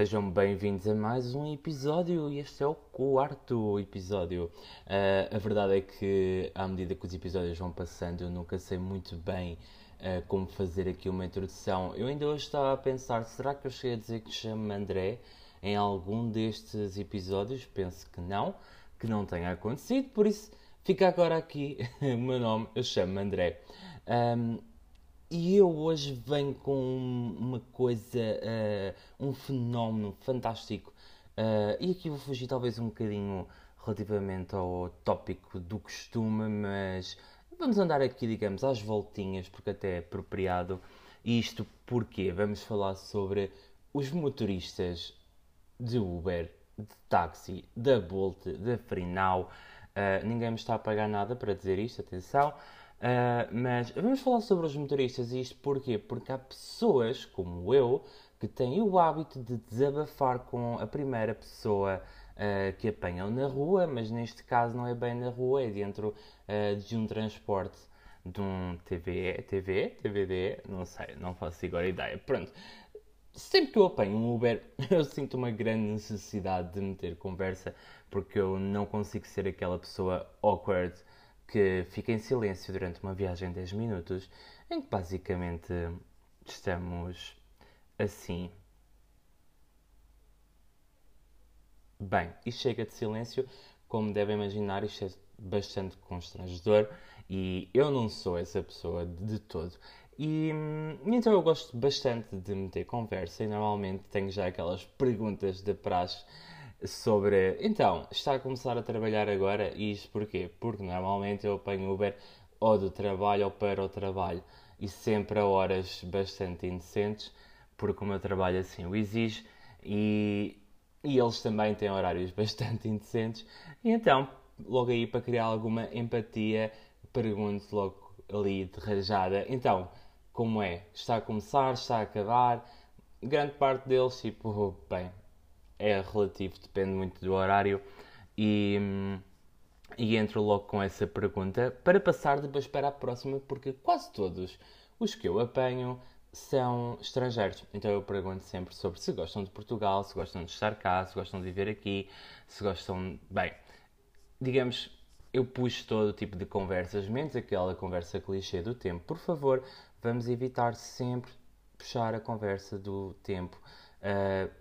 Sejam bem-vindos a mais um episódio e este é o quarto episódio. Uh, a verdade é que, à medida que os episódios vão passando, eu nunca sei muito bem uh, como fazer aqui uma introdução. Eu ainda hoje estava a pensar: será que eu cheguei a dizer que chamo-me André em algum destes episódios? Penso que não, que não tenha acontecido, por isso fica agora aqui o meu nome, eu chamo-me André. Um, e eu hoje venho com uma coisa, uh, um fenómeno fantástico. Uh, e aqui vou fugir talvez um bocadinho relativamente ao tópico do costume, mas vamos andar aqui, digamos, às voltinhas, porque até é apropriado. Isto porque vamos falar sobre os motoristas de Uber, de táxi, da Bolt, da Freenow. Uh, ninguém me está a pagar nada para dizer isto, atenção. Uh, mas vamos falar sobre os motoristas e isto porquê? Porque há pessoas como eu que têm o hábito de desabafar com a primeira pessoa uh, que apanham na rua, mas neste caso não é bem na rua, é dentro uh, de um transporte de um TVE, TVE, TVD, não sei, não faço agora ideia. Pronto, sempre que eu apanho um Uber, eu sinto uma grande necessidade de meter conversa, porque eu não consigo ser aquela pessoa awkward que fica em silêncio durante uma viagem de 10 minutos, em que basicamente estamos assim. Bem, e chega de silêncio, como devem imaginar, isto é bastante constrangedor e eu não sou essa pessoa de todo. E então eu gosto bastante de meter conversa e normalmente tenho já aquelas perguntas de praxe sobre. Então, está a começar a trabalhar agora e isto porquê? Porque normalmente eu apanho Uber ou do trabalho ou para o trabalho e sempre a horas bastante indecentes, porque o meu trabalho assim o exige e, e eles também têm horários bastante indecentes. E então, logo aí para criar alguma empatia, pergunto logo ali de rajada: então, como é? Está a começar? Está a acabar? Grande parte deles, tipo, bem, é relativo, depende muito do horário. E, e entro logo com essa pergunta para passar depois para a próxima, porque quase todos os que eu apanho são estrangeiros. Então eu pergunto sempre sobre se gostam de Portugal, se gostam de estar cá, se gostam de viver aqui, se gostam. Bem, digamos, eu puxo todo tipo de conversas, menos aquela conversa clichê do tempo. Por favor, vamos evitar sempre puxar a conversa do tempo. Uh,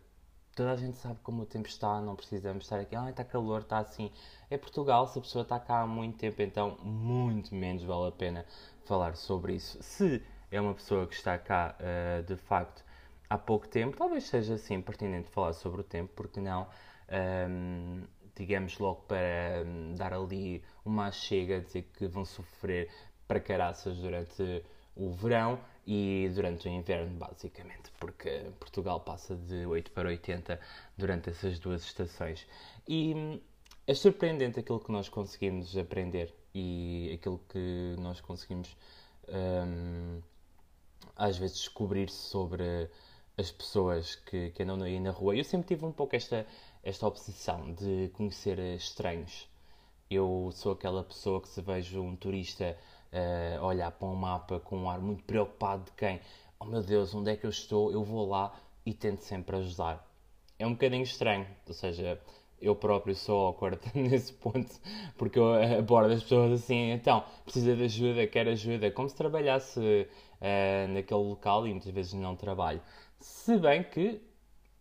toda a gente sabe como o tempo está, não precisamos estar aqui, ah, está calor, está assim. É Portugal, se a pessoa está cá há muito tempo, então muito menos vale a pena falar sobre isso. Se é uma pessoa que está cá uh, de facto há pouco tempo, talvez seja assim pertinente falar sobre o tempo, porque não, um, ehm, digamos logo para um, dar ali uma chega, dizer que vão sofrer para caraças durante o verão e durante o inverno, basicamente, porque Portugal passa de 8 para 80 durante essas duas estações. E é surpreendente aquilo que nós conseguimos aprender e aquilo que nós conseguimos um, às vezes descobrir sobre as pessoas que, que andam aí na rua. Eu sempre tive um pouco esta, esta obsessão de conhecer estranhos. Eu sou aquela pessoa que se vejo um turista uh, olhar para um mapa com um ar muito preocupado de quem, oh meu Deus, onde é que eu estou? Eu vou lá e tento sempre ajudar. É um bocadinho estranho, ou seja, eu próprio sou awkward nesse ponto, porque eu abordo as pessoas assim, então, precisa de ajuda, quer ajuda, como se trabalhasse uh, naquele local e muitas vezes não trabalho. Se bem que,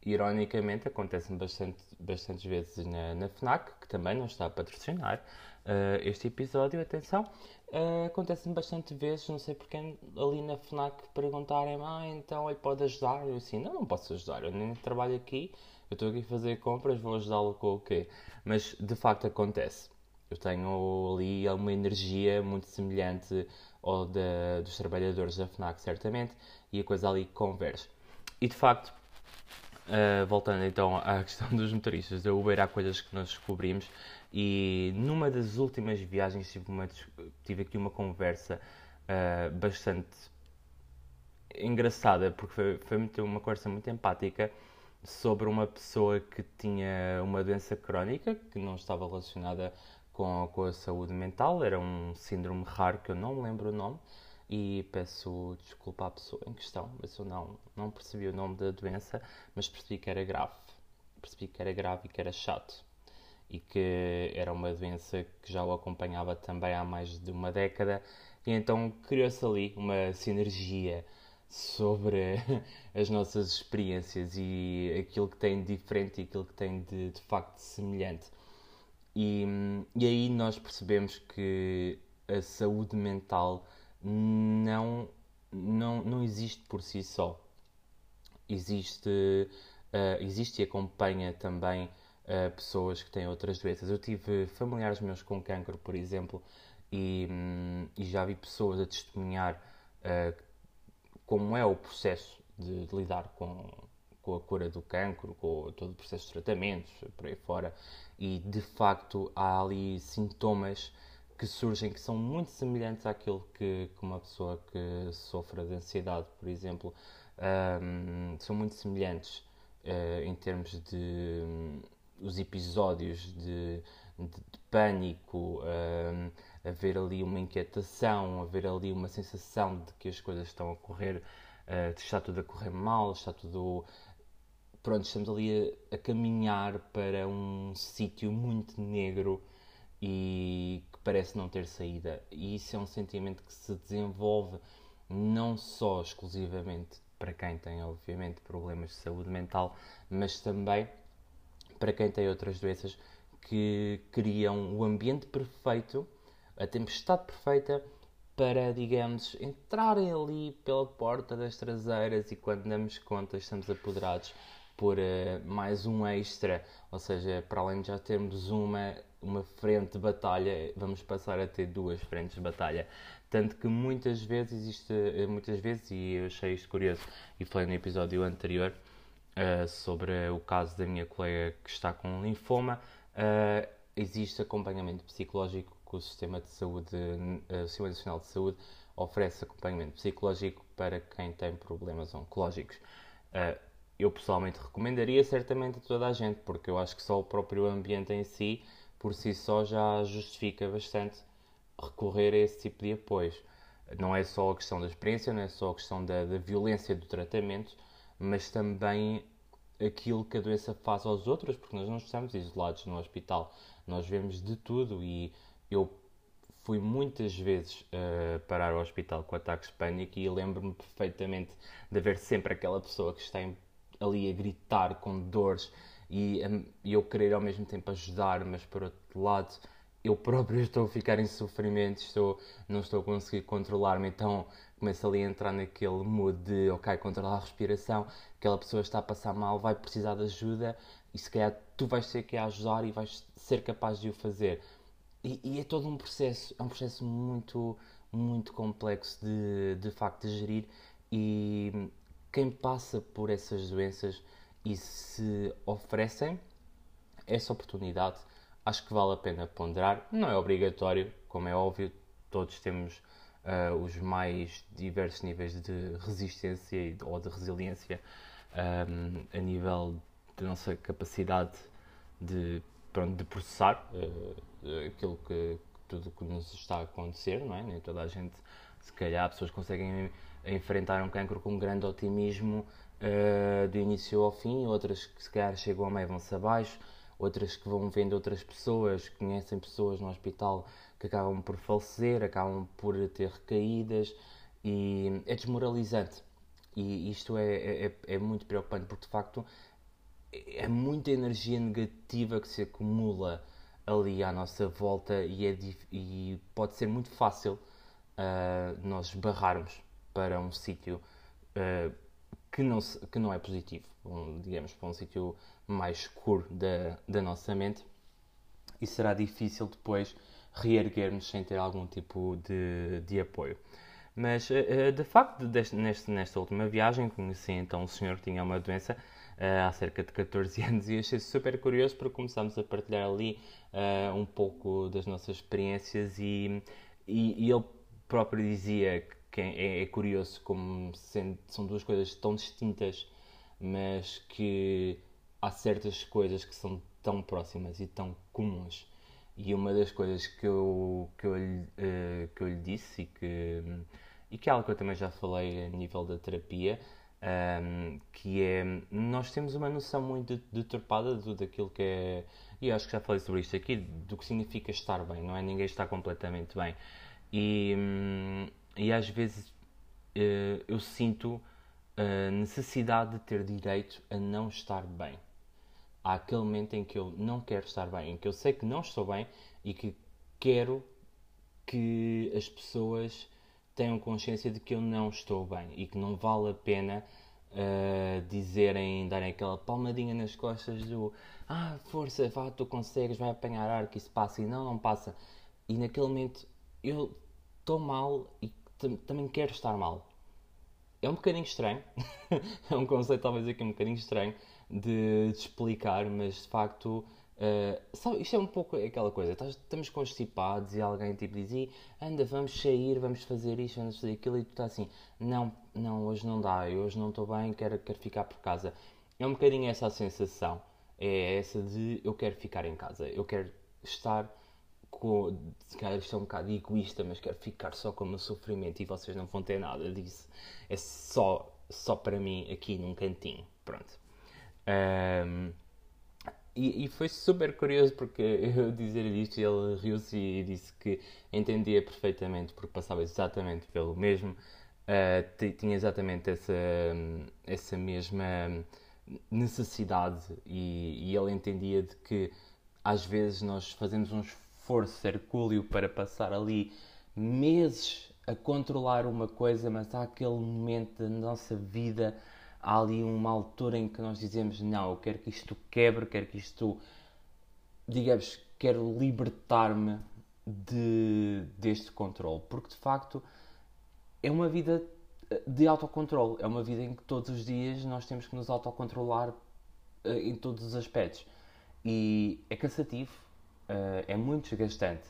ironicamente, acontece-me bastante, bastantes vezes na, na FNAC, que também não está a patrocinar uh, este episódio, atenção, Uh, Acontece-me bastante vezes, não sei porque ali na FNAC perguntarem ah, então ele pode ajudar? Eu assim, não, não posso ajudar, eu nem trabalho aqui, eu estou aqui a fazer compras, vou ajudá-lo com o quê? Mas de facto acontece. Eu tenho ali uma energia muito semelhante ao da, dos trabalhadores da FNAC, certamente, e a coisa ali converge. E de facto, uh, voltando então à questão dos motoristas da Uber, há coisas que nós descobrimos e numa das últimas viagens tive, uma, tive aqui uma conversa uh, bastante engraçada, porque foi, foi uma conversa muito empática sobre uma pessoa que tinha uma doença crónica que não estava relacionada com, com a saúde mental, era um síndrome raro que eu não lembro o nome, e peço desculpa à pessoa em questão, mas eu não, não percebi o nome da doença, mas percebi que era grave. Percebi que era grave e que era chato. E que era uma doença que já o acompanhava também há mais de uma década, e então criou-se ali uma sinergia sobre as nossas experiências e aquilo que tem de diferente e aquilo que tem de, de facto de semelhante. E, e aí nós percebemos que a saúde mental não, não, não existe por si só. Existe, uh, existe e acompanha também uh, pessoas que têm outras doenças. Eu tive familiares meus com cancro, por exemplo, e, um, e já vi pessoas a testemunhar uh, como é o processo de, de, lidar com, com a cura do cancro, com todo o processo de tratamentos, por aí fora, e de facto há ali sintomas que surgem que são muito semelhantes àquilo que, que uma pessoa que sofre de ansiedade, por exemplo, um, são muito semelhantes uh, em termos de um, os episódios de, de, de pânico, um, haver ali uma inquietação, haver ali uma sensação de que as coisas estão a correr, uh, está tudo a correr mal, está tudo. Pronto, estamos ali a, a caminhar para um sítio muito negro e parece não ter saída. E isso é um sentimento que se desenvolve não só exclusivamente para quem tem, obviamente, problemas de saúde mental, mas também para quem tem outras doenças que criam o ambiente perfeito, a tempestade perfeita para, digamos, entrarem ali pela porta das traseiras e quando damos conta estamos apoderados por uh, mais um extra, ou seja, para além de já termos uma, uma frente de batalha, vamos passar a ter duas frentes de batalha. Tanto que muitas vezes existe, eh, muitas vezes, e eu achei isto curioso, e falei no episódio anterior uh, sobre o caso da minha colega que está com linfoma, uh, existe acompanhamento psicológico que o Sistema de Saúde, o Sistema Nacional de Saúde oferece acompanhamento psicológico para quem tem problemas oncológicos. Uh, eu pessoalmente recomendaria certamente a toda a gente, porque eu acho que só o próprio ambiente em si, por si só, já justifica bastante recorrer a esse tipo de apoios. Não é só a questão da experiência, não é só a questão da, da violência do tratamento, mas também aquilo que a doença faz aos outros, porque nós não estamos isolados no hospital, nós vemos de tudo e eu fui muitas vezes uh, parar ao hospital com ataques de pânico e lembro-me perfeitamente de haver sempre aquela pessoa que está em ali a gritar com dores e, eu querer ao mesmo tempo ajudar, mas por outro lado eu próprio estou a ficar em sofrimento, estou, não estou a conseguir controlar-me, então começo ali a entrar naquele mood de, ok, controlar a respiração, aquela pessoa está a passar mal, vai precisar de ajuda e se calhar tu vais ter que a ajudar e vais ser capaz de o fazer. E, e, é todo um processo, é um processo muito, muito complexo de, de facto de gerir e quem passa por essas doenças e se oferecem essa oportunidade, acho que vale a pena ponderar. Não é obrigatório, como é óbvio, todos temos uh, os mais diversos níveis de resistência ou de resiliência um, a nível da nossa capacidade de, pronto, de processar uh, aquilo que tudo que nos está a acontecer, não é? Nem toda a gente, se calhar, pessoas conseguem enfrentar um cancro com um grande otimismo uh, do início ao fim, outras que se calhar chegam a meio vão-se abaixo, outras que vão vendo outras pessoas, conhecem pessoas no hospital que acabam por falecer, acabam por ter recaídas e é desmoralizante. E isto é, é, é, é muito preocupante porque de facto é muita energia negativa que se acumula ali à nossa volta e, é, e pode ser muito fácil uh, nós barrarmos para um sítio uh, que, não, que não é positivo, um, digamos, para um sítio mais escuro da, da nossa mente e será difícil depois reerguermos sem ter algum tipo de, de apoio. Mas, uh, de facto, deste, neste, nesta última viagem, conheci então um senhor que tinha uma doença uh, há cerca de 14 anos e achei super curioso porque começámos a partilhar ali uh, um pouco das nossas experiências e, e, e ele próprio dizia que que é, é curioso como sendo, são duas coisas tão distintas, mas que há certas coisas que são tão próximas e tão comuns. E uma das coisas que eu, que eu, uh, que eu lhe disse e que, e que é algo que eu também já falei a nível da terapia, um, que é nós temos uma noção muito deturpada de tudo aquilo que é e acho que já falei sobre isto aqui do que significa estar bem não é ninguém está completamente bem e, hum, e às vezes uh, eu sinto a necessidade de ter direito a não estar bem há aquele momento em que eu não quero estar bem em que eu sei que não estou bem e que quero que as pessoas tenham consciência de que eu não estou bem e que não vale a pena uh, dizerem, darem aquela palmadinha nas costas do ah, força, vá, tu consegues, vai apanhar ar, que isso passa e não, não passa. E naquele momento eu estou mal e também quero estar mal. É um bocadinho estranho, é um conceito talvez aqui um bocadinho estranho de, de explicar, mas de facto Uh, sabe, isto é um pouco aquela coisa, estamos constipados e alguém tipo diz, anda, vamos sair, vamos fazer isto, vamos fazer aquilo, e tu estás assim, não, não, hoje não dá, eu hoje não estou bem, quero, quero ficar por casa. É um bocadinho essa a sensação, é essa de eu quero ficar em casa, eu quero estar se calhar isto é um bocado egoísta, mas quero ficar só com o meu sofrimento e vocês não vão ter nada disso. É só, só para mim aqui num cantinho, pronto. Um, e, e, foi super curioso porque eu dizer isto ele riu-se e disse que entendia perfeitamente porque passava exatamente pelo mesmo, uh, tinha exatamente essa, essa mesma necessidade e, e, ele entendia de que às vezes nós fazemos um esforço hercúleo para passar ali meses a controlar uma coisa, mas há aquele momento da nossa vida há ali uma altura em que nós dizemos: Não, eu quero que isto quebre, quero que isto, digamos, quero libertar-me de, deste controle. Porque de facto é uma vida de autocontrole, é uma vida em que todos os dias nós temos que nos autocontrolar eh, em todos os aspectos. E é cansativo, eh, é muito desgastante.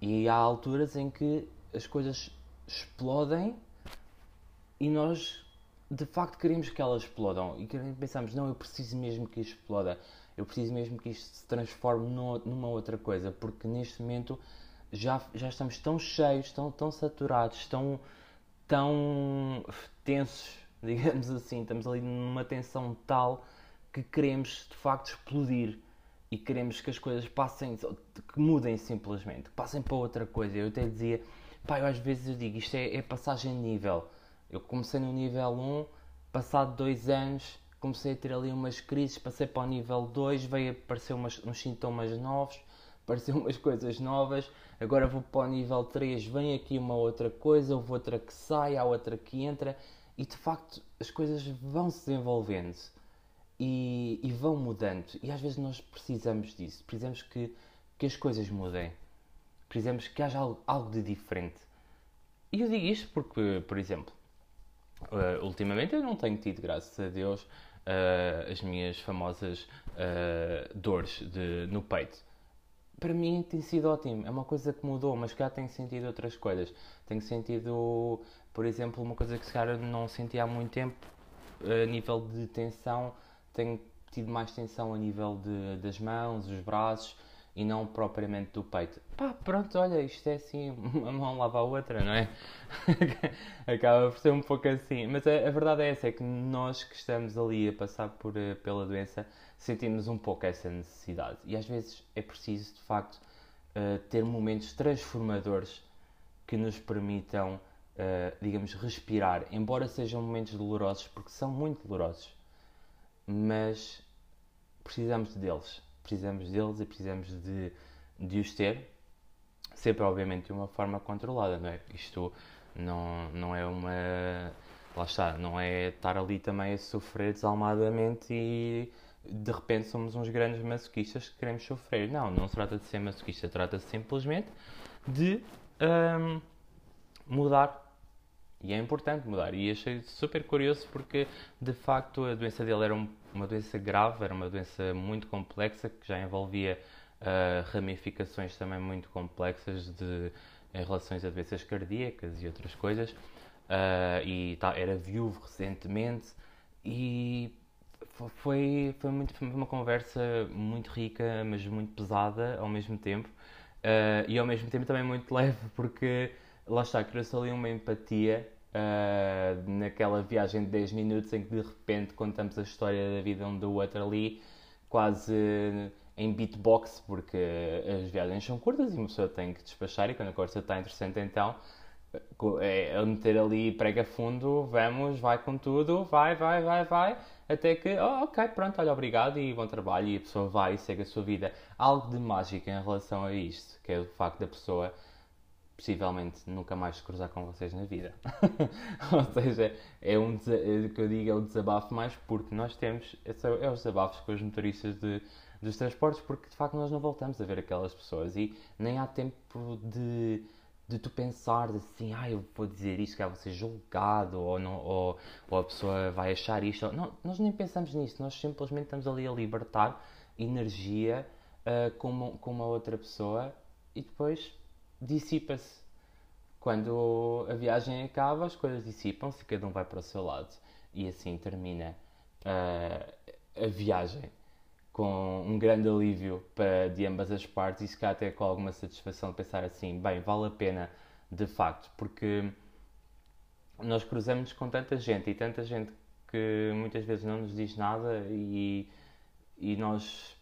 E há alturas em que as coisas explodem e nós de facto queremos que elas explodam. E pensamos, não, eu preciso mesmo que isto exploda, eu preciso mesmo que isto se transforme numa outra coisa, porque neste momento já, já estamos tão cheios, tão, tão saturados, tão, tão tensos, digamos assim, estamos ali numa tensão tal que queremos de facto explodir e queremos que as coisas passem, que mudem simplesmente, que passem para outra coisa. Eu até dizia, pai, às vezes eu digo, isto é, é passagem de nível eu comecei no nível 1, passado dois anos comecei a ter ali umas crises, passei para o nível 2, veio aparecer umas, uns sintomas novos, apareceu umas coisas novas, agora vou para o nível 3, vem aqui uma outra coisa, houve outra que sai, há outra que entra, e de facto as coisas vão se desenvolvendo e, e vão mudando, e às vezes nós precisamos disso, precisamos que, que as coisas mudem, precisamos que haja algo, algo de diferente. E eu digo isto porque, por exemplo, Uh, ultimamente eu não tenho tido, graças a Deus, uh, as minhas famosas uh, dores de, no peito. Para mim tem sido ótimo, é uma coisa que mudou, mas cá tenho sentido outras coisas. Tenho sentido, por exemplo, uma coisa que se calhar não sentia há muito tempo, a nível de tensão, tenho tido mais tensão a nível de, das mãos, os braços, e não propriamente do peito. Pá, pronto, olha, isto é assim, uma mão lava a outra, não é? Acaba por ser um pouco assim. Mas a, a, verdade é essa, é que nós que estamos ali a passar por, eh, pela doença sentimos um pouco essa necessidade. E às vezes é preciso, de facto, uh, ter momentos transformadores que nos permitam, uh, digamos, respirar. Embora sejam momentos dolorosos, porque são muito dolorosos. Mas precisamos deles precisamos deles e precisamos de, de os ter, sempre obviamente de uma forma controlada, não é? Isto não, não é uma. Lá está, não é estar ali também a sofrer desalmadamente e de repente somos uns grandes masoquistas que queremos sofrer. Não, não se trata de ser masoquista, trata-se simplesmente de um, mudar. E é importante mudar. E achei super curioso porque de facto a doença dele era um uma doença grave, era uma doença muito complexa que já envolvia uh, ramificações também muito complexas de, em relações a doenças cardíacas e outras coisas. Uh, e tá, era viúvo recentemente e foi, foi, muito, foi uma conversa muito rica, mas muito pesada ao mesmo tempo. Uh, e ao mesmo tempo também muito leve, porque lá está, criou-se ali uma empatia uh, naquela viagem de 10 minutos em que de repente contamos a história da vida um do outro ali, quase em beatbox, porque as viagens são curtas e uma pessoa tem que despachar e quando a conversa está interessante então é meter ali prega fundo, vamos, vai com tudo, vai, vai, vai, vai, até que, oh, ok, pronto, olha, obrigado e bom trabalho, e a pessoa vai e segue a sua vida. Algo de mágico em relação a isto, que é o facto da pessoa possivelmente nunca mais se cruzar com vocês na vida. Ou seja, é um é, que eu digo é o desabafo mais porque nós temos, é, é os desabafos com os motoristas de, dos transportes, porque de facto nós não voltamos a ver aquelas pessoas e nem há tempo de de tu pensar assim, ah, eu vou dizer isto, que vai ser julgado, ou, não, ou, ou, a pessoa vai achar isto. Não, nós nem pensamos nisso, nós simplesmente estamos ali a libertar energia uh, com, uma, com uma outra pessoa e depois dissipa-se. Quando a viagem acaba, as coisas dissipam-se cada um vai para o seu lado. E assim termina uh, a viagem com um grande alívio para, de ambas as partes e se calhar até com alguma satisfação de pensar assim, bem, vale a pena de facto, porque nós cruzamos com tanta gente e tanta gente que muitas vezes não nos diz nada e, e nós,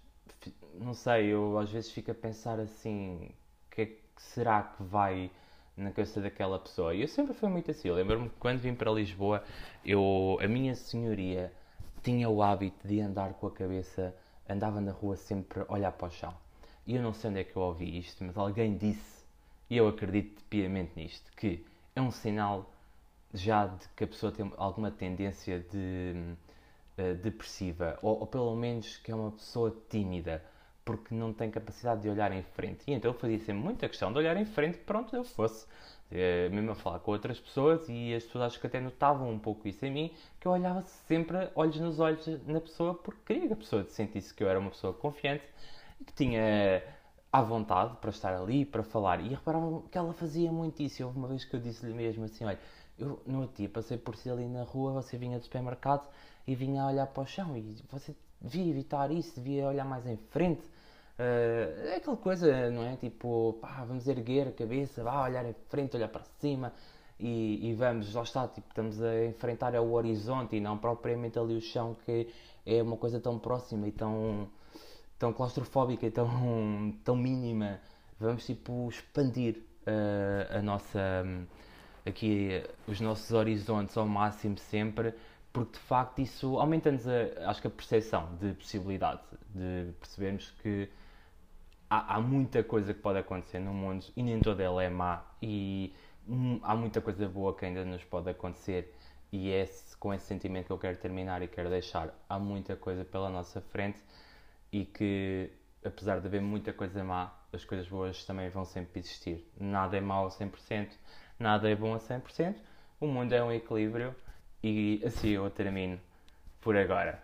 não sei, eu às vezes fico a pensar assim, que é que será que vai na cabeça daquela pessoa? E eu sempre fui muito assim, lembro-me que quando vim para Lisboa, eu, a minha senhoria tinha o hábito de andar com a cabeça andava na rua sempre a olhar para o chão. E eu não sei onde é que eu ouvi isto, mas alguém disse, e eu acredito piamente nisto, que é um sinal já de que a pessoa tem alguma tendência de uh, depressiva, ou, ou, pelo menos que é uma pessoa tímida, porque não tem capacidade de olhar em frente. E então fazia sempre muita questão de olhar em frente, pronto, eu fosse Uh, mesmo a falar com outras pessoas e as pessoas acho que até notavam um pouco isso em mim, que eu olhava sempre olhos nos olhos na pessoa porque queria que a pessoa sentisse que eu era uma pessoa confiante e que tinha à vontade para estar ali, para falar. E reparavam que ela fazia muito isso. Houve uma vez que eu disse-lhe mesmo assim: olha, eu no outro dia passei por si ali na rua, você vinha do supermercado e vinha a olhar para o chão e você devia evitar isso, devia olhar mais em frente Uh, é aquela coisa, não é? Tipo, pá, vamos erguer a cabeça, vá olhar em frente, olhar para cima e, e, vamos, lá está, tipo, estamos a enfrentar o horizonte e não propriamente ali o chão que é uma coisa tão próxima e tão, tão claustrofóbica e tão, tão mínima. Vamos, tipo, expandir uh, a nossa, aqui, os nossos horizontes ao máximo sempre porque de facto isso aumenta-nos, acho que a percepção de possibilidade, de percebermos que há, há, muita coisa que pode acontecer no mundo e nem toda ela é má e hum, há muita coisa boa que ainda nos pode acontecer e é com esse sentimento que eu quero terminar e quero deixar. Há muita coisa pela nossa frente e que, apesar de haver muita coisa má, as coisas boas também vão sempre existir. Nada é mau a 100%, nada é bom a 100%. O mundo é um equilíbrio e assim eu termino por agora.